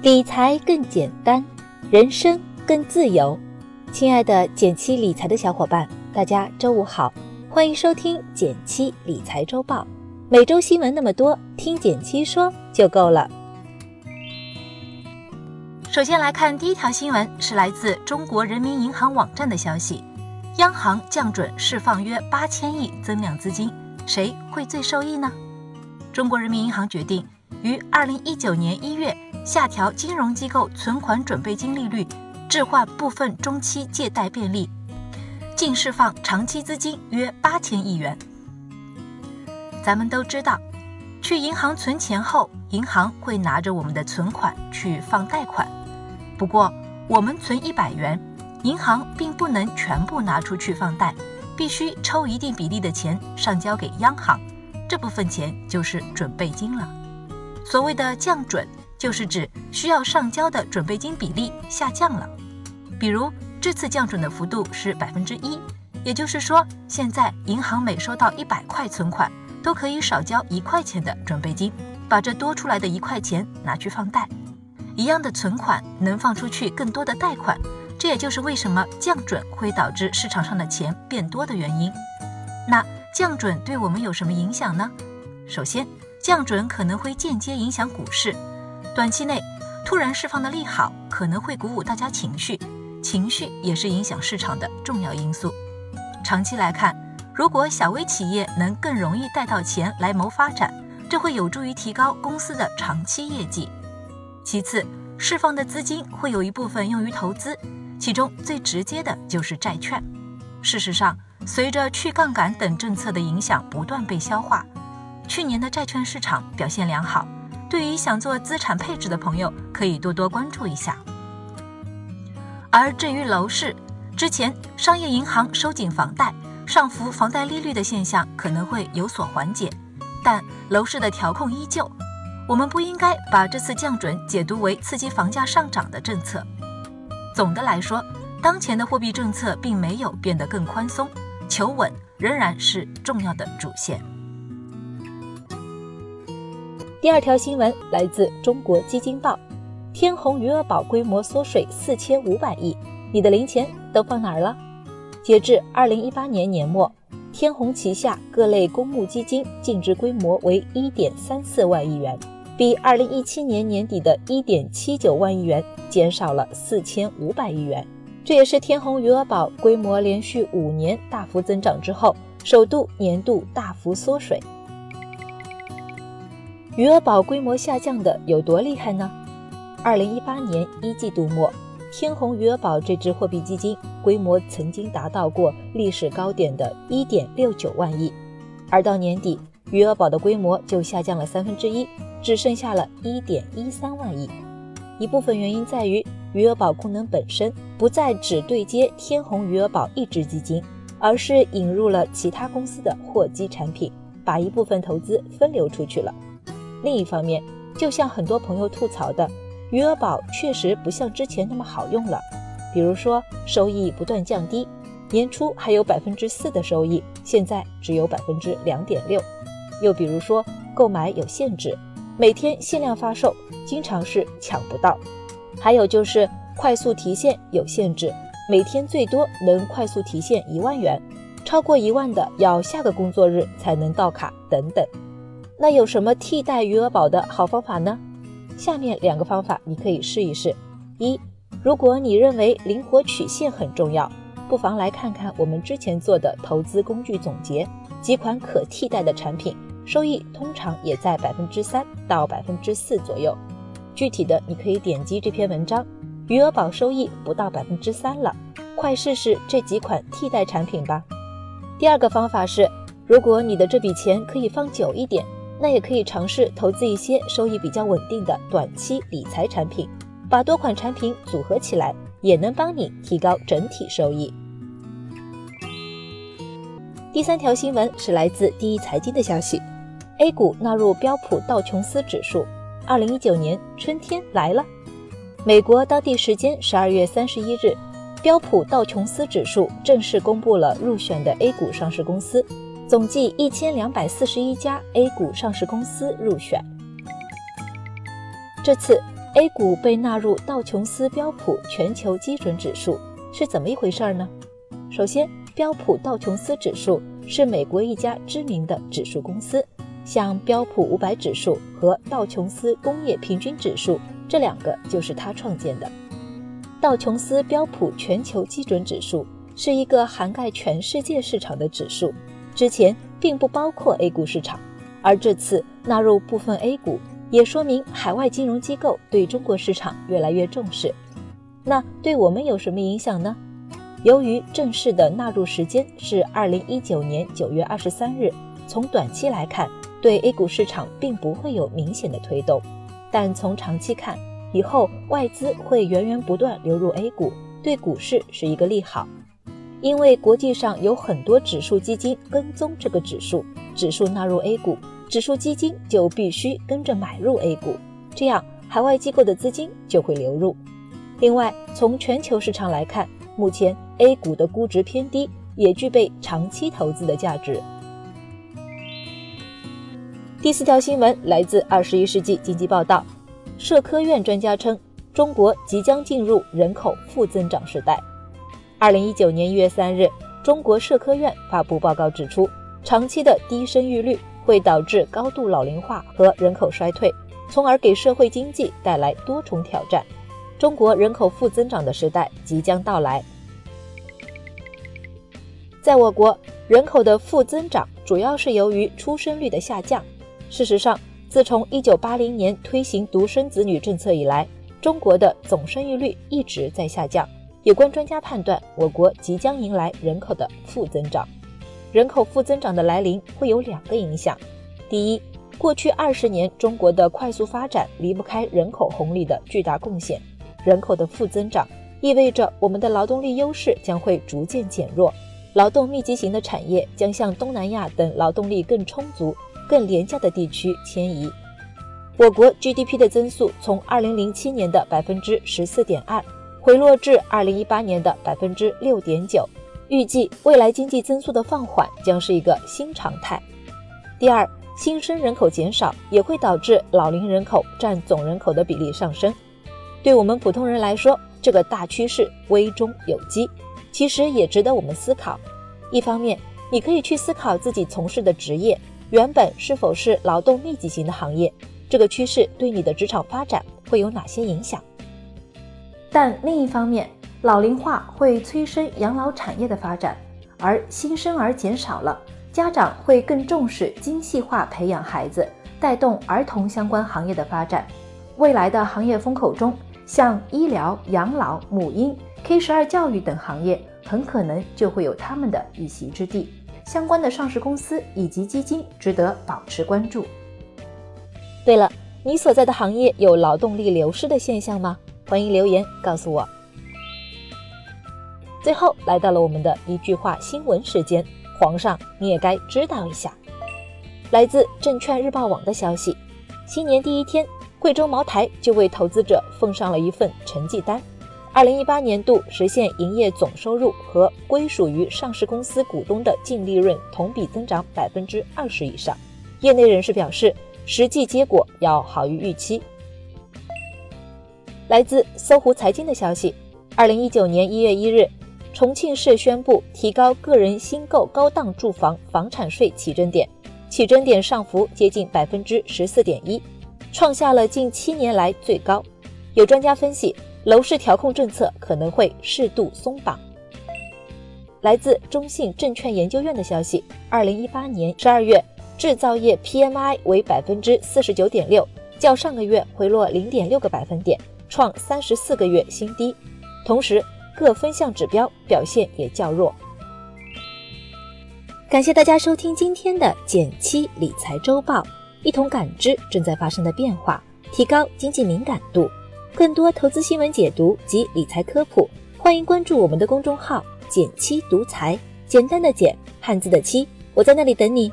理财更简单，人生更自由。亲爱的减七理财的小伙伴，大家周五好，欢迎收听减七理财周报。每周新闻那么多，听减七说就够了。首先来看第一条新闻，是来自中国人民银行网站的消息：央行降准释放约八千亿增量资金，谁会最受益呢？中国人民银行决定于二零一九年一月下调金融机构存款准备金利率，置换部分中期借贷便利，净释放长期资金约八千亿元。咱们都知道，去银行存钱后，银行会拿着我们的存款去放贷款。不过，我们存一百元，银行并不能全部拿出去放贷，必须抽一定比例的钱上交给央行，这部分钱就是准备金了。所谓的降准，就是指需要上交的准备金比例下降了。比如这次降准的幅度是百分之一，也就是说，现在银行每收到一百块存款。都可以少交一块钱的准备金，把这多出来的一块钱拿去放贷。一样的存款能放出去更多的贷款，这也就是为什么降准会导致市场上的钱变多的原因。那降准对我们有什么影响呢？首先，降准可能会间接影响股市。短期内突然释放的利好可能会鼓舞大家情绪，情绪也是影响市场的重要因素。长期来看。如果小微企业能更容易贷到钱来谋发展，这会有助于提高公司的长期业绩。其次，释放的资金会有一部分用于投资，其中最直接的就是债券。事实上，随着去杠杆等政策的影响不断被消化，去年的债券市场表现良好。对于想做资产配置的朋友，可以多多关注一下。而至于楼市，之前商业银行收紧房贷。上浮房贷利率的现象可能会有所缓解，但楼市的调控依旧。我们不应该把这次降准解读为刺激房价上涨的政策。总的来说，当前的货币政策并没有变得更宽松，求稳仍然是重要的主线。第二条新闻来自中国基金报：天弘余额宝规模缩水四千五百亿，你的零钱都放哪儿了？截至二零一八年年末，天弘旗下各类公募基金净值规模为一点三四万亿元，比二零一七年年底的一点七九万亿元减少了四千五百亿元。这也是天弘余额宝规模连续五年大幅增长之后，首度年度大幅缩水。余额宝规模下降的有多厉害呢？二零一八年一季度末。天弘余额宝这支货币基金规模曾经达到过历史高点的1.69万亿，而到年底，余额宝的规模就下降了三分之一，只剩下了一点一三万亿。一部分原因在于余额宝功能本身不再只对接天弘余额宝一支基金，而是引入了其他公司的货基产品，把一部分投资分流出去了。另一方面，就像很多朋友吐槽的。余额宝确实不像之前那么好用了，比如说收益不断降低，年初还有百分之四的收益，现在只有百分之两点六；又比如说购买有限制，每天限量发售，经常是抢不到；还有就是快速提现有限制，每天最多能快速提现一万元，超过一万的要下个工作日才能到卡等等。那有什么替代余额宝的好方法呢？下面两个方法你可以试一试：一，如果你认为灵活曲线很重要，不妨来看看我们之前做的投资工具总结，几款可替代的产品，收益通常也在百分之三到百分之四左右。具体的，你可以点击这篇文章，余额宝收益不到百分之三了，快试试这几款替代产品吧。第二个方法是，如果你的这笔钱可以放久一点。那也可以尝试投资一些收益比较稳定的短期理财产品，把多款产品组合起来，也能帮你提高整体收益。第三条新闻是来自第一财经的消息：A 股纳入标普道琼斯指数，二零一九年春天来了。美国当地时间十二月三十一日，标普道琼斯指数正式公布了入选的 A 股上市公司。总计一千两百四十一家 A 股上市公司入选。这次 A 股被纳入道琼斯标普全球基准指数是怎么一回事呢？首先，标普道琼斯指数是美国一家知名的指数公司，像标普五百指数和道琼斯工业平均指数这两个就是他创建的。道琼斯标普全球基准指数是一个涵盖全世界市场的指数，之前并不包括 A 股市场，而这次纳入部分 A 股。也说明海外金融机构对中国市场越来越重视。那对我们有什么影响呢？由于正式的纳入时间是二零一九年九月二十三日，从短期来看，对 A 股市场并不会有明显的推动。但从长期看，以后外资会源源不断流入 A 股，对股市是一个利好。因为国际上有很多指数基金跟踪这个指数，指数纳入 A 股。指数基金就必须跟着买入 A 股，这样海外机构的资金就会流入。另外，从全球市场来看，目前 A 股的估值偏低，也具备长期投资的价值。第四条新闻来自《二十一世纪经济报道》，社科院专家称，中国即将进入人口负增长时代。二零一九年一月三日，中国社科院发布报告指出，长期的低生育率。会导致高度老龄化和人口衰退，从而给社会经济带来多重挑战。中国人口负增长的时代即将到来。在我国，人口的负增长主要是由于出生率的下降。事实上，自从1980年推行独生子女政策以来，中国的总生育率一直在下降。有关专家判断，我国即将迎来人口的负增长。人口负增长的来临会有两个影响：第一，过去二十年中国的快速发展离不开人口红利的巨大贡献，人口的负增长意味着我们的劳动力优势将会逐渐减弱，劳动密集型的产业将向东南亚等劳动力更充足、更廉价的地区迁移。我国 GDP 的增速从二零零七年的百分之十四点二回落至二零一八年的百分之六点九。预计未来经济增速的放缓将是一个新常态。第二，新生人口减少也会导致老龄人口占总人口的比例上升。对我们普通人来说，这个大趋势危中有机，其实也值得我们思考。一方面，你可以去思考自己从事的职业原本是否是劳动密集型的行业，这个趋势对你的职场发展会有哪些影响？但另一方面，老龄化会催生养老产业的发展，而新生儿减少了，家长会更重视精细化培养孩子，带动儿童相关行业的发展。未来的行业风口中，像医疗、养老、母婴、K 十二教育等行业，很可能就会有他们的一席之地。相关的上市公司以及基金值得保持关注。对了，你所在的行业有劳动力流失的现象吗？欢迎留言告诉我。最后来到了我们的一句话新闻时间，皇上你也该知道一下。来自证券日报网的消息，新年第一天，贵州茅台就为投资者奉上了一份成绩单。二零一八年度实现营业总收入和归属于上市公司股东的净利润同比增长百分之二十以上。业内人士表示，实际结果要好于预期。来自搜狐财经的消息，二零一九年一月一日。重庆市宣布提高个人新购高档住房房产税起征点，起征点上浮接近百分之十四点一，创下了近七年来最高。有专家分析，楼市调控政策可能会适度松绑。来自中信证券研究院的消息，二零一八年十二月制造业 PMI 为百分之四十九点六，较上个月回落零点六个百分点，创三十四个月新低。同时，各分项指标表现也较弱。感谢大家收听今天的减七理财周报，一同感知正在发生的变化，提高经济敏感度。更多投资新闻解读及理财科普，欢迎关注我们的公众号“减七独裁”，简单的减，汉字的七，我在那里等你。